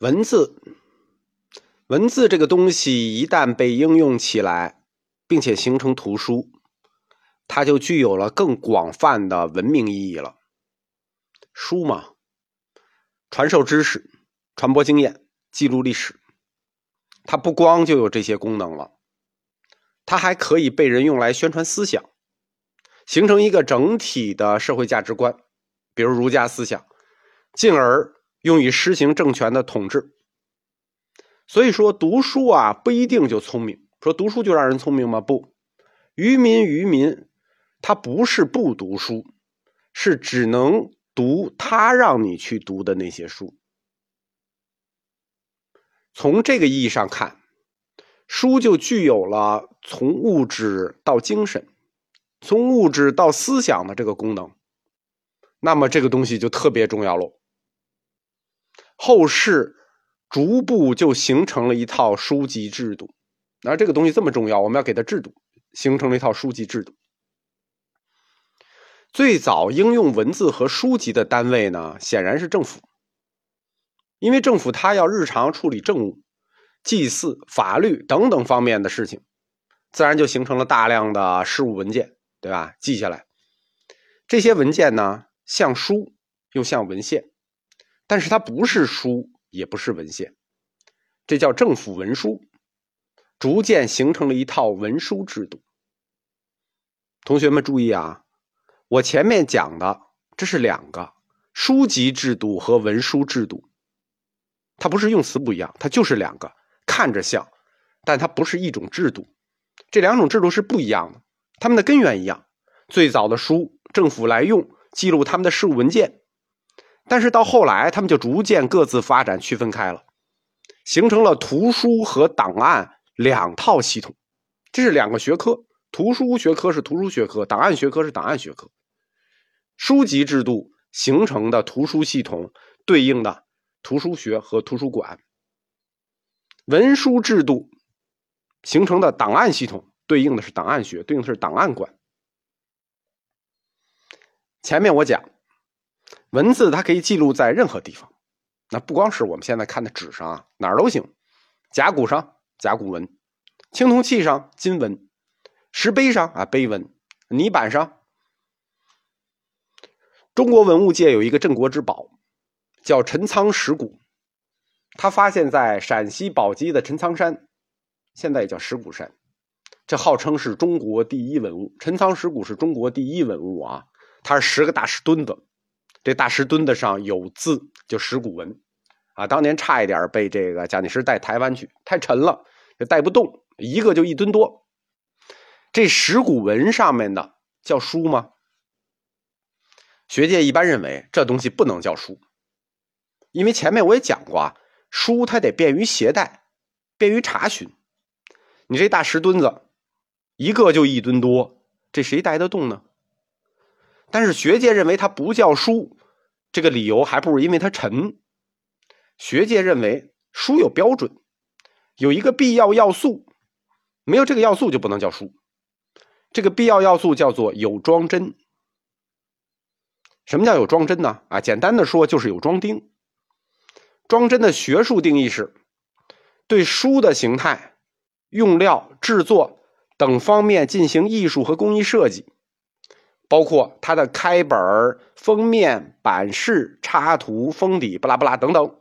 文字，文字这个东西一旦被应用起来，并且形成图书，它就具有了更广泛的文明意义了。书嘛，传授知识、传播经验、记录历史，它不光就有这些功能了，它还可以被人用来宣传思想，形成一个整体的社会价值观，比如儒家思想，进而。用于实行政权的统治，所以说读书啊不一定就聪明。说读书就让人聪明吗？不，愚民愚民，他不是不读书，是只能读他让你去读的那些书。从这个意义上看，书就具有了从物质到精神，从物质到思想的这个功能。那么这个东西就特别重要喽。后世逐步就形成了一套书籍制度，那这个东西这么重要，我们要给它制度，形成了一套书籍制度。最早应用文字和书籍的单位呢，显然是政府，因为政府它要日常处理政务、祭祀、法律等等方面的事情，自然就形成了大量的事务文件，对吧？记下来，这些文件呢，像书又像文献。但是它不是书，也不是文献，这叫政府文书，逐渐形成了一套文书制度。同学们注意啊，我前面讲的这是两个书籍制度和文书制度，它不是用词不一样，它就是两个，看着像，但它不是一种制度，这两种制度是不一样的，它们的根源一样。最早的书，政府来用记录他们的事务文件。但是到后来，他们就逐渐各自发展，区分开了，形成了图书和档案两套系统，这是两个学科。图书学科是图书学科，档案学科是档案学科。书籍制度形成的图书系统，对应的图书学和图书馆；文书制度形成的档案系统，对应的是档案学，对应的是档案馆。前面我讲。文字它可以记录在任何地方，那不光是我们现在看的纸上啊，哪儿都行。甲骨上甲骨文，青铜器上金文，石碑上啊碑文，泥板上。中国文物界有一个镇国之宝，叫陈仓石鼓，它发现在陕西宝鸡的陈仓山，现在也叫石鼓山，这号称是中国第一文物。陈仓石鼓是中国第一文物啊，它是十个大石墩子。这大石墩子上有字，就石鼓文，啊，当年差一点被这个蒋介石带台湾去，太沉了，就带不动，一个就一吨多。这石鼓文上面的叫书吗？学界一般认为这东西不能叫书，因为前面我也讲过啊，书它得便于携带，便于查询。你这大石墩子，一个就一吨多，这谁带得动呢？但是学界认为它不叫书，这个理由还不如因为它沉。学界认为书有标准，有一个必要要素，没有这个要素就不能叫书。这个必要要素叫做有装帧。什么叫有装帧呢？啊，简单的说就是有装订。装帧的学术定义是，对书的形态、用料、制作等方面进行艺术和工艺设计。包括它的开本、封面、版式、插图、封底，巴拉巴拉等等。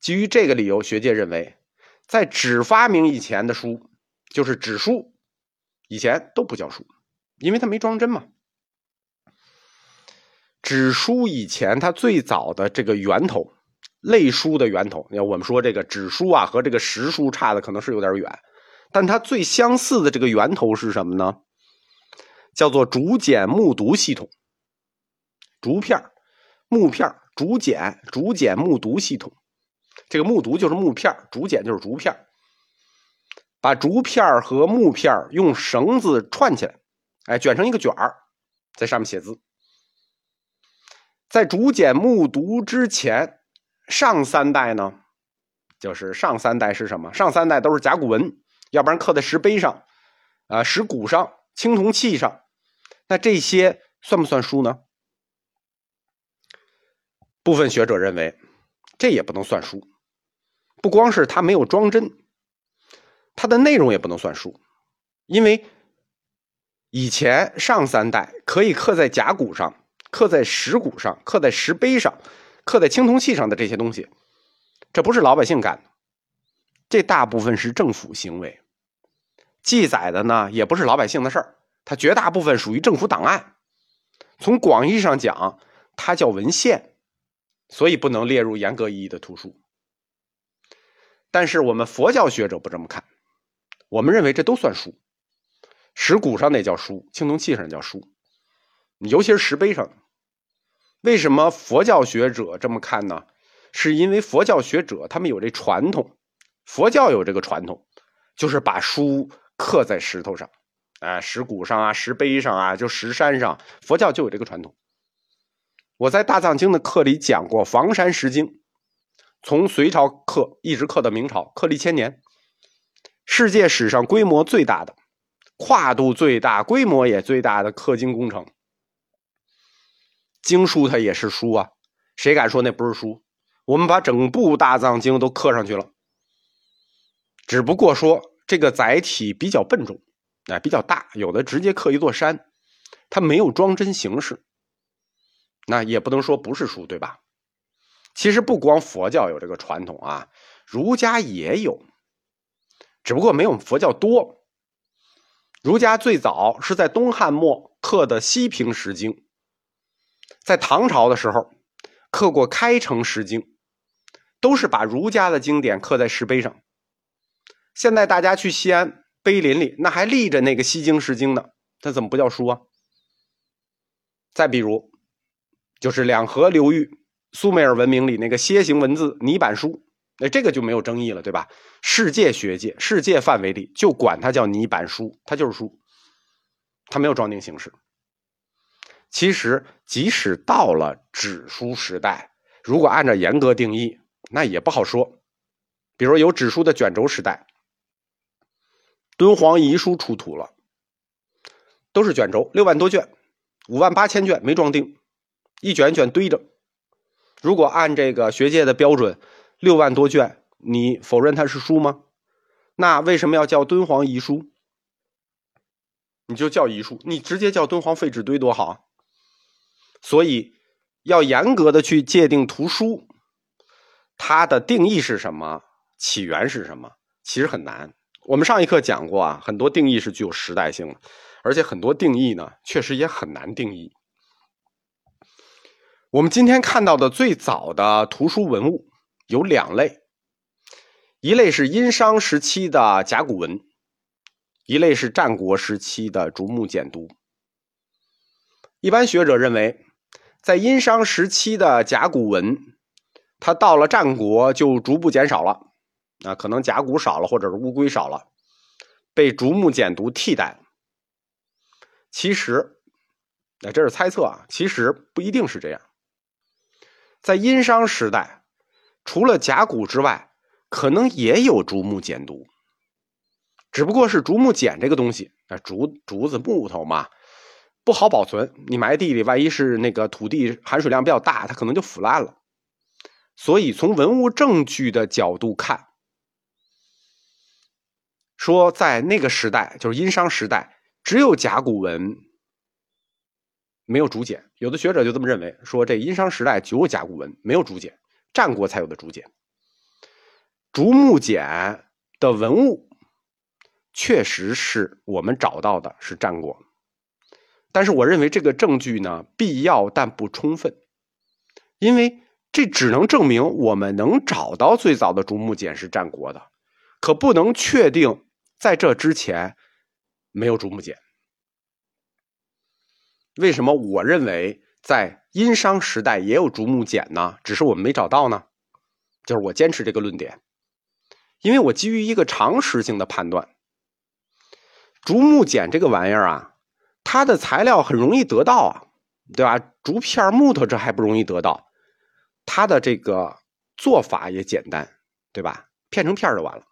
基于这个理由，学界认为，在纸发明以前的书，就是纸书，以前都不叫书，因为它没装帧嘛。纸书以前它最早的这个源头，类书的源头，要我们说这个纸书啊，和这个实书差的可能是有点远，但它最相似的这个源头是什么呢？叫做竹简木牍系统，竹片木片竹简、竹简木牍系统。这个木牍就是木片竹简就是竹片把竹片和木片用绳子串起来，哎，卷成一个卷儿，在上面写字。在竹简木牍之前，上三代呢，就是上三代是什么？上三代都是甲骨文，要不然刻在石碑上，啊，石鼓上。青铜器上，那这些算不算书呢？部分学者认为，这也不能算书。不光是它没有装帧，它的内容也不能算书，因为以前上三代可以刻在甲骨上、刻在石骨上、刻在石碑上、刻在青铜器上的这些东西，这不是老百姓干的，这大部分是政府行为。记载的呢，也不是老百姓的事儿，它绝大部分属于政府档案。从广义上讲，它叫文献，所以不能列入严格意义的图书。但是我们佛教学者不这么看，我们认为这都算书，石鼓上那叫书，青铜器上叫书，尤其是石碑上。为什么佛教学者这么看呢？是因为佛教学者他们有这传统，佛教有这个传统，就是把书刻在石头上，啊，石鼓上啊，石碑上啊，就石山上，佛教就有这个传统。我在大藏经的课里讲过房山石经。从隋朝刻一直刻到明朝，刻了一千年。世界史上规模最大的、跨度最大、规模也最大的刻经工程。经书它也是书啊，谁敢说那不是书？我们把整部大藏经都刻上去了，只不过说这个载体比较笨重，哎，比较大，有的直接刻一座山，它没有装帧形式。那也不能说不是书，对吧？其实不光佛教有这个传统啊，儒家也有，只不过没有佛教多。儒家最早是在东汉末刻的《西平石经》，在唐朝的时候刻过《开成石经》，都是把儒家的经典刻在石碑上。现在大家去西安碑林里，那还立着那个《西京石经》呢，它怎么不叫书啊？再比如，就是两河流域。苏美尔文明里那个楔形文字泥板书，那这个就没有争议了，对吧？世界学界、世界范围里就管它叫泥板书，它就是书，它没有装订形式。其实，即使到了纸书时代，如果按照严格定义，那也不好说。比如有纸书的卷轴时代，敦煌遗书出土了，都是卷轴，六万多卷，五万八千卷没装订，一卷一卷堆着。如果按这个学界的标准，六万多卷，你否认它是书吗？那为什么要叫敦煌遗书？你就叫遗书，你直接叫敦煌废纸堆多好。所以要严格的去界定图书，它的定义是什么，起源是什么，其实很难。我们上一课讲过啊，很多定义是具有时代性的，而且很多定义呢，确实也很难定义。我们今天看到的最早的图书文物有两类，一类是殷商时期的甲骨文，一类是战国时期的竹木简牍。一般学者认为，在殷商时期的甲骨文，它到了战国就逐步减少了，啊，可能甲骨少了，或者是乌龟少了，被竹木简牍替代。其实，那这是猜测啊，其实不一定是这样。在殷商时代，除了甲骨之外，可能也有竹木简牍，只不过是竹木简这个东西，啊，竹竹子木头嘛，不好保存。你埋地里，万一是那个土地含水量比较大，它可能就腐烂了。所以，从文物证据的角度看，说在那个时代，就是殷商时代，只有甲骨文。没有竹简，有的学者就这么认为，说这殷商时代只有甲骨文，没有竹简，战国才有的竹简。竹木简的文物确实是我们找到的，是战国，但是我认为这个证据呢必要但不充分，因为这只能证明我们能找到最早的竹木简是战国的，可不能确定在这之前没有竹木简。为什么我认为在殷商时代也有竹木简呢？只是我们没找到呢？就是我坚持这个论点，因为我基于一个常识性的判断，竹木简这个玩意儿啊，它的材料很容易得到啊，对吧？竹片、木头这还不容易得到，它的这个做法也简单，对吧？片成片就完了。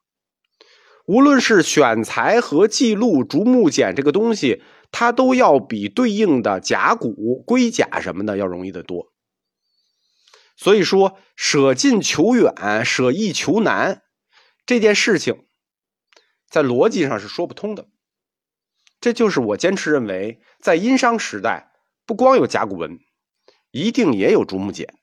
无论是选材和记录竹木简这个东西。它都要比对应的甲骨、龟甲什么的要容易得多，所以说，舍近求远，舍易求难，这件事情在逻辑上是说不通的。这就是我坚持认为，在殷商时代，不光有甲骨文，一定也有竹木简。